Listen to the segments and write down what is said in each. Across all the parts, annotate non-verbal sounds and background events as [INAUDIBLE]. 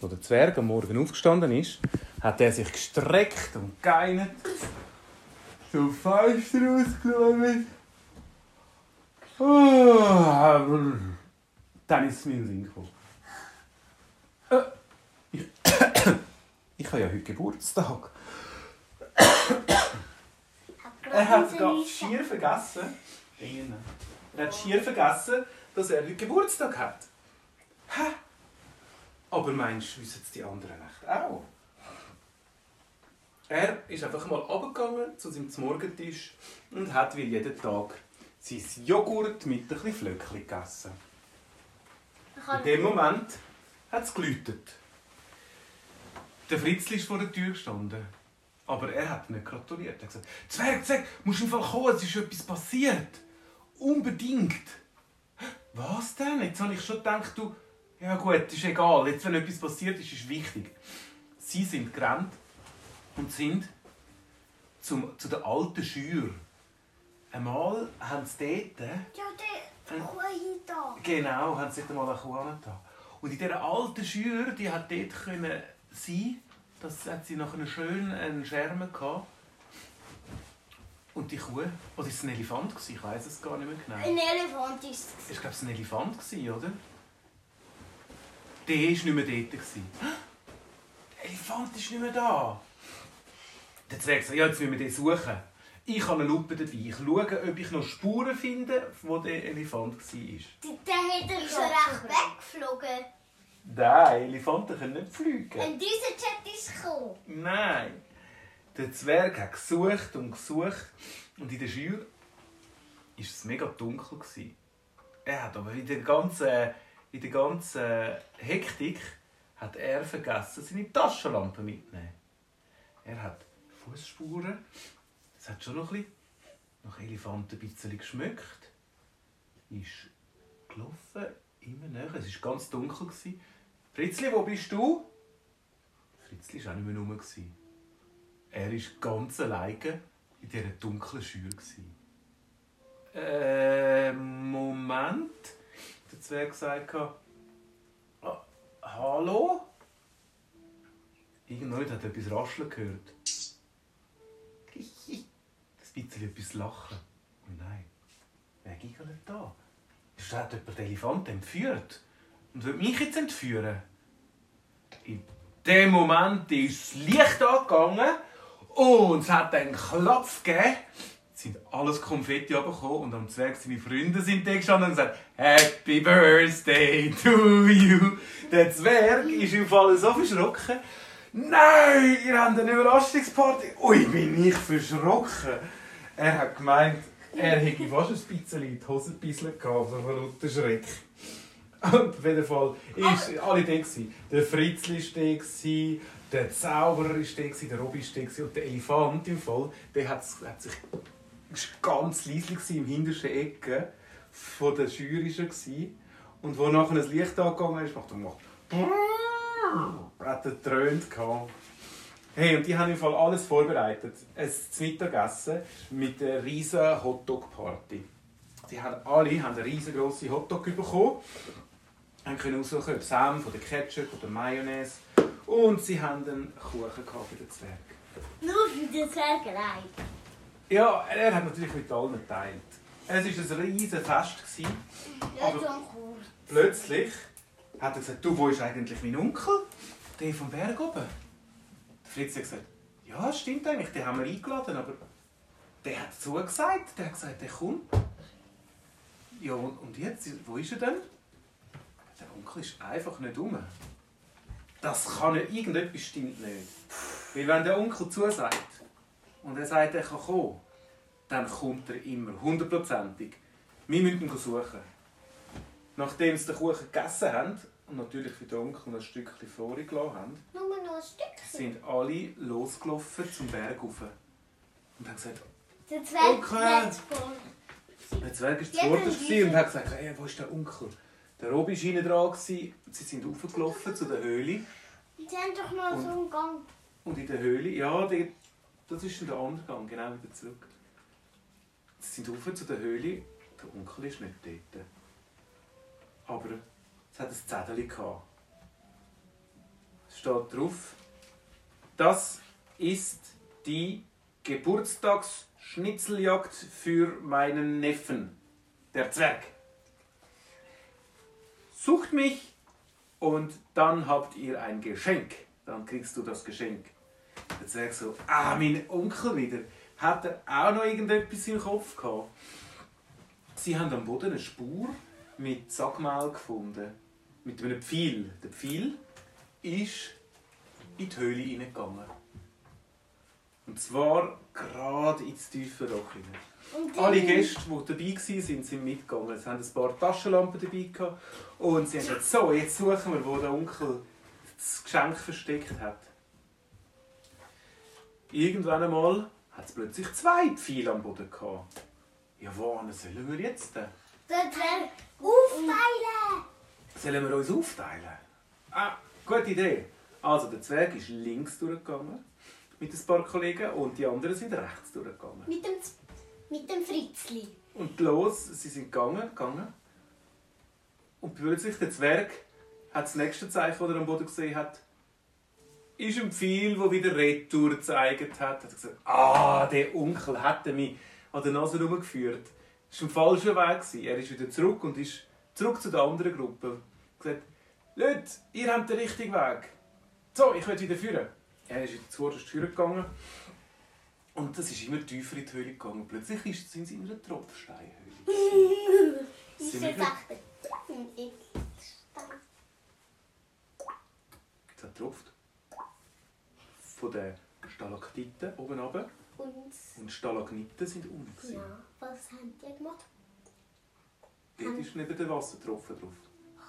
wo der Zwerg am Morgen aufgestanden ist, hat er sich gestreckt und geeinert, so Fenster rausgeschaut. Oh, dann ist es mir in den Sinn gekommen. Äh, ich, [COUGHS] ich habe ja heute Geburtstag. Er hat gerade schier vergessen. Er hat schier vergessen, dass er heute Geburtstag hat. Hä? Aber meinst du, wissen es die anderen nicht auch? Er ist einfach mal runtergegangen zu seinem Morgentisch und hat wie jeden Tag sein Joghurt mit ein bisschen Flöckchen gegessen. In dem Moment hat es geläutet. Der Fritzl ist vor der Tür gestanden. Aber er hat nicht gratuliert. Er hat gesagt, Zwerg, Zwerg, musst im Fall kommen, es ist etwas passiert. Unbedingt. Was denn? Jetzt habe ich schon gedacht, du, ja gut, ist egal. Jetzt, wenn etwas passiert ist, ist wichtig. Sie sind gerannt und sind zum, zu der alten Schür. Einmal haben sie dort... Ja, der Kuh da. Genau, haben sie dort mal eine Kuh da. Und in dieser alten Schür, die hat dort können sein, das hat sie nach einer schönen einen Schermen gehabt. Und die Kuh, oder ist es ein Elefant gewesen? Ich weiß es gar nicht mehr genau. Ein Elefant ist es. Ich glaube, es war ein Elefant, gewesen, oder? Der war nicht mehr dort. gewesen. Der Elefant ist nicht mehr da. Der Zwerg sagt, ja, jetzt müssen wir den suchen. Ich habe eine Lupe dabei. Ich schaue, ob ich noch Spuren finde, wo der Elefant war. Der, hat er schon recht weggeflogen. Nein, Elefanten können nicht fliegen. Und dieser Chat ist gekommen. Nein. Der Zwerg hat gesucht und gesucht. Und in der Schür war es mega dunkel. Er hat aber in der ganzen, in der ganzen Hektik hat er vergessen, seine Taschenlampe mitzunehmen. Er hat Fußspuren. Es hat schon noch ein bisschen nach Elefanten ein bisschen geschmückt. Ist gelaufen, immer näher. Es war ganz dunkel. gewesen. Fritzli, wo bist du? Fritzli war auch nicht mehr rum. Er war ganz alleine in dieser dunklen Schür. Äh, Moment. Der Zwerg sagte, ah, Hallo? Irgendwann hat etwas rascheln gehört. [LAUGHS] Ein bisschen etwas lachen. Oh nein, wer giggelt da? Ist hat jemand den Elefanten entführt? Und will mich jetzt entführen? In dem Moment ist das Licht angegangen und es hat einen Klopf gegeben. Sind alles Konfetti abgekommen und am Zwerg seine Freunde sind da gestanden und gesagt Happy Birthday to you. Der Zwerg ist im Fall so verschrocken. Nein, ihr habt eine Überraschungsparty. Ui, bin ich verschrocken. Er hat gemeint, er hätte fast ein bisschen in die Hose gehabt, so vor lauter Schreck. Und auf jeden Fall ist alle da. Der Fritzl war der Zauberer war der Robby war und der Elefant im Fall, der hat, hat sich ganz leise im hintersten Ecke von der war er gewesen. Und wo nachher ein Licht angegangen ist, macht er gemacht. Hat er getrönt gehabt. Hey, und die haben im Fall alles vorbereitet. Ein Mittagessen mit einer riesen Hotdog-Party. Die haben alle haben eine riesengroße Hotdog bekommen. Haben können aussuchen, ob Senf oder Ketchup oder Mayonnaise. Und sie haben einen Kuchen für den Zwerg. Nur für den Zwerg allein. Ja, er hat natürlich mit allen geteilt. Es war ein riesiges Fest. gewesen. Ja, Aber- so kurz. Plötzlich hat er gesagt, du, wo ist eigentlich mein Onkel? Der vom Berg oben. Der Fritz hat gesagt, ja, stimmt eigentlich, den haben wir eingeladen, aber der hat zugesagt, der hat gesagt, der kommt. Ja, und und jetzt, wo ist er denn? Der Onkel ist einfach nicht um. Das kann nicht, irgendetwas stimmt nicht. Weil wenn der Onkel zusagt und er sagt, er kann kommen, dann kommt er immer, hundertprozentig. Wir müssen ihn suchen. Nachdem sie den Kuchen gegessen haben und natürlich für den Onkel ein Stückchen vorgelassen haben, Nur noch ein Stückchen. sind alle losgelaufen zum Berg rauf. Und haben gesagt, Der Zwerg Okay. voll. der Zwerg zuvorderst dann gewesen und hat gesagt, hey, wo ist der Onkel? Der Robi war hinten dran, gewesen. sie sind raufgelaufen zu der Höhle. Die haben doch noch Und- so einen Gang. Und in der Höhle, ja, die, das ist dann der andere Gang, genau wieder zurück. Sie sind rauf zu der Höhle, der Onkel ist nicht dort. Aber es hat ein Zettel gehabt. steht drauf, das ist die Geburtstagsschnitzeljagd für meinen Neffen, der Zwerg. Sucht mich und dann habt ihr ein Geschenk. Dann kriegst du das Geschenk. Der Zwerg so, ah, mein Onkel wieder. Hat er auch noch irgendetwas im Kopf gehabt? Sie haben am Boden eine Spur mit Sackmehl gefunden. Mit einem Pfeil. Der Pfeil ist in die Höhle hineingegangen. Und zwar gerade ins tiefe Loch hinein. Alle Gäste, die dabei waren, sind mitgegangen. Sie haben ein paar Taschenlampen dabei gehabt. Und sie haben gesagt, so, jetzt suchen wir, wo der Onkel das Geschenk versteckt hat. Irgendwann einmal hat es plötzlich zwei Pfeile am Boden gehabt. Ja, wohin sollen wir jetzt denn? Zwerg aufteilen. Sollen wir uns aufteilen? Ah, gute Idee. Also, der Zwerg ist links durchgegangen mit ein paar Kollegen und die anderen sind rechts durchgegangen. Mit dem, Z- mit dem Fritzli. Und los, sie sind gegangen, gegangen. Und plötzlich der Zwerg hat das nächste Zeichen, das er am Boden gesehen hat, ist ein Pfeil, der wieder Retour gezeigt hat. Er hat gesagt, ah, der Onkel hat mich an der Nase herumgeführt. Das war ein falscher Weg. gewesen. Er ist wieder zurück und ist zurück zu der anderen Gruppe. Er hat gesagt, Leute, ihr habt den richtigen Weg. So, ich will wieder führen. Er ist wieder zuerst führen gegangen. Und das ist immer tiefer in die Höhle gegangen. Plötzlich ist- sind sie in einer Tropfsteinhöhle. [LAUGHS] Ist Sind das wir- echt ein Edelstein? Von den Stalaktiten oben runter. Und Und Stalagniten sind unten. gewesen. ja, was haben die gemacht? Dort ist neben der Wassertropfen drauf.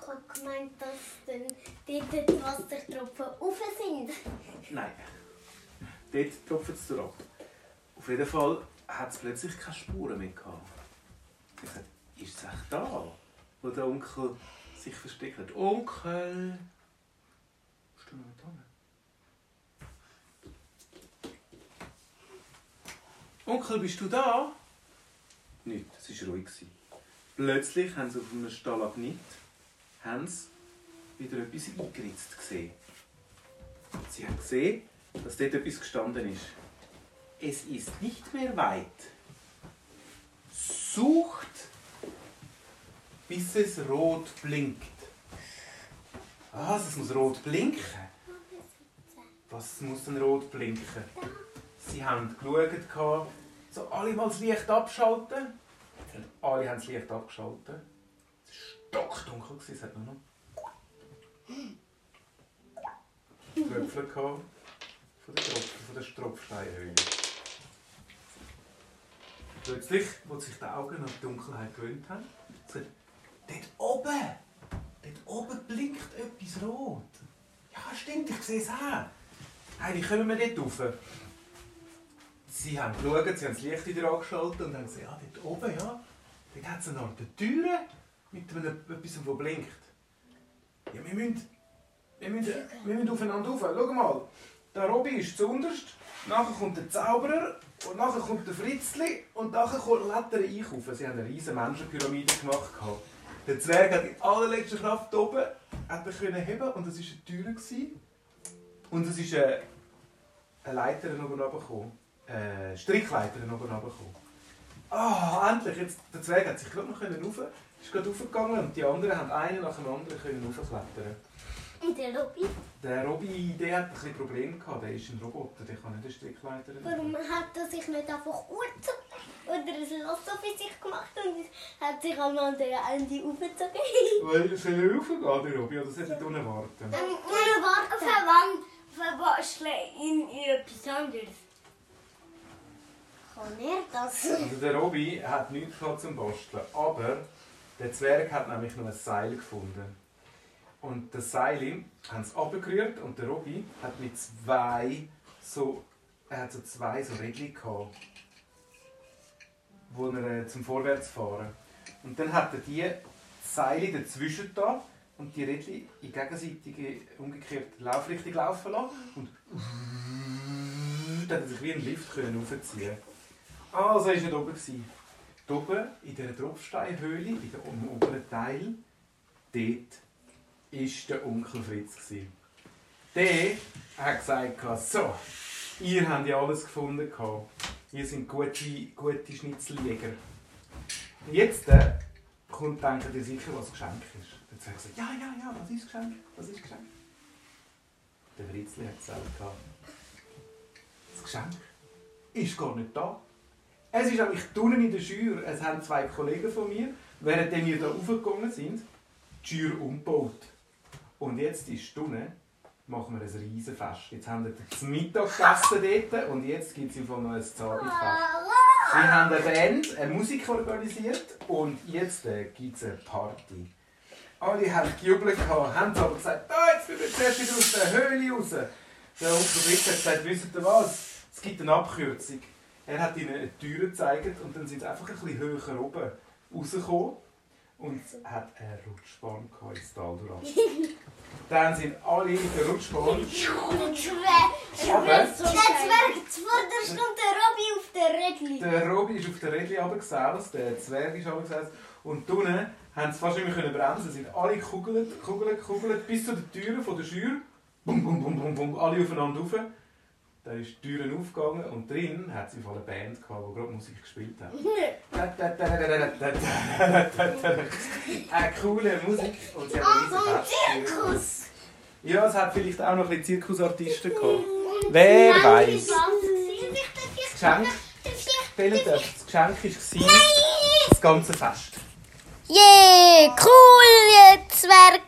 Ich habe gemeint, dass dann dort die Wassertropfen rauf sind. Nein. Dort es durch ab. Auf jeden Fall hat es plötzlich keine Spuren mehr gehabt. Ich sagte, ist es echt da, wo der Onkel sich versteckt hat? Onkel! Bist du noch nicht dran? Onkel, bist du da? Nicht, es war ruhig. Plötzlich haben sie auf einem Stalagnit haben sie wieder etwas eingeritzt gesehen. Sie haben gesehen, dass dort etwas gestanden ist. Es ist nicht mehr weit. Sucht, bis es rot blinkt. Was? Es muss rot blinken? Was muss denn rot blinken? Sie haben geschaut, so alle mal das Licht abschalten. Und alle haben das Licht abgeschaltet. Es war stockdunkel, es hat nur noch Tröpfchen gehabt von der, von der Tropfsteinhöhle. Plötzlich, als sich die Augen an die Dunkelheit gewöhnt haben, sagt dort oben, dort oben blinkt etwas rot. Ja, stimmt, ich sehe es auch. Hey, wie kommen wir dort rauf? Sie haben geschaut, sie haben das Licht wieder angeschaltet und haben gesehen, ja, dort oben, ja, dort hat es eine Art Tür mit einem, etwas, das blinkt. Ja, wir müssen, wir müssen, wir müssen aufeinander rauf. Schau mal, der Robby ist zuunterst, nachher kommt der Zauberer und nachher kommt der Fritzli und nachher kommt Letter rauf. Sie haben eine riesige Menschenpyramide gemacht. Der Zwerg hat in allerletzter Kraft oben hat er können heben und das war eine Tür. Und es ist eine, eine Leiter oben runtergekommen. Eine Strickleiter oben runtergekommen. Ah, endlich! Jetzt, der Zwerg hat sich gerade noch können rauf, ist gerade raufgegangen und die anderen haben einen nach dem anderen können raufklettern. Und der Robby, Der Robby, der hat ein bisschen Probleme gehabt. Der ist ein Roboter, der kann nicht eine Strickleiter nehmen. warum hat er sich nicht einfach urgezogen oder ein Lasso für sich gemacht und hat sich am anderen Ende aufgezogen? Weil, soll er raufgehen, der Robby, oder soll er unten warten? Ohne Warten. Verwandt, verbastle in etwas anderes. Kann er das? Also der Robby hat nichts zum Basteln, aber der Zwerg hat nämlich noch ein Seil gefunden. Und das Seil haben sie abgerührt und der Robby hat mit zwei so, er hat so zwei so Rädchen gehabt, wo er äh, zum Vorwärtsfahren. Und dann hat er die Seile dazwischen da und die Rädchen in gegenseitige umgekehrte Laufrichtung laufen lassen und dann hat er sich wie ein Lift können aufziehen. Also war er oben. Dort oben, in dieser Tropfsteinhöhle, in der, im oberen Teil, dort war der Onkel Fritz. gewesen. der hat gesagt, so, ihr habt ja alles gefunden. Ihr seid gute, gute Schnitzeljäger. Jetzt äh, kommt, denkt ihr sicher, was Geschenk ist. Dann sagt er, ja, ja, ja, was ist Geschenk? Was ist Geschenk? Der Fritzli hat gesagt, das Geschenk ist gar nicht da. Es ist nämlich drinnen in der Schür. Es haben zwei Kollegen von mir, während wir hier raufgegangen sind, die Schür umgebaut. Und jetzt ist Stunde machen wir ein Riesenfest. Jetzt haben wir das Mittagessen dort und jetzt gibt es noch ein Zahnfest. Sie haben eine Band, eine Musik organisiert und jetzt äh, gibt es eine Party. Alle haben gejubelt, haben aber gesagt, oh, jetzt müssen wir zuerst wieder aus der Höhle raus. Der Fritz hat gesagt, wisst ihr was? Es gibt eine Abkürzung. Er hat ihnen eine Tür gezeigt und dann sind sie einfach ein bisschen höher oben rausgekommen und hat eine Rutschbahn ins Tal durch. [LAUGHS] Dann sind alle in der Rutschbahn. Der Zwerg und der Robby auf der Rädli. Der Robi ist auf der Rädli runtergesaust, der Zwerg ist runtergesaust. Und unten haben sie fast nicht mehr bremsen. Sind alle gekugelt, gekugelt, gekugelt, bis zu den Türen von der Schür. Bum, bum, bum, bum, bum, alle aufeinander rauf. Dann ist die Türen aufgegangen und drin hat sie eine Band gehabt, die gerade Musik gespielt hat. [LAUGHS] Eine coole Musik und sie hat Ah, so ein ein riesen Fest. Zirkus. Ja, es hat vielleicht auch noch ein bisschen Zirkusartisten gehabt. Wer weiß? Das Geschenk, darf, das Geschenk war das ganze Fest. Yeah, cool, Zwerg.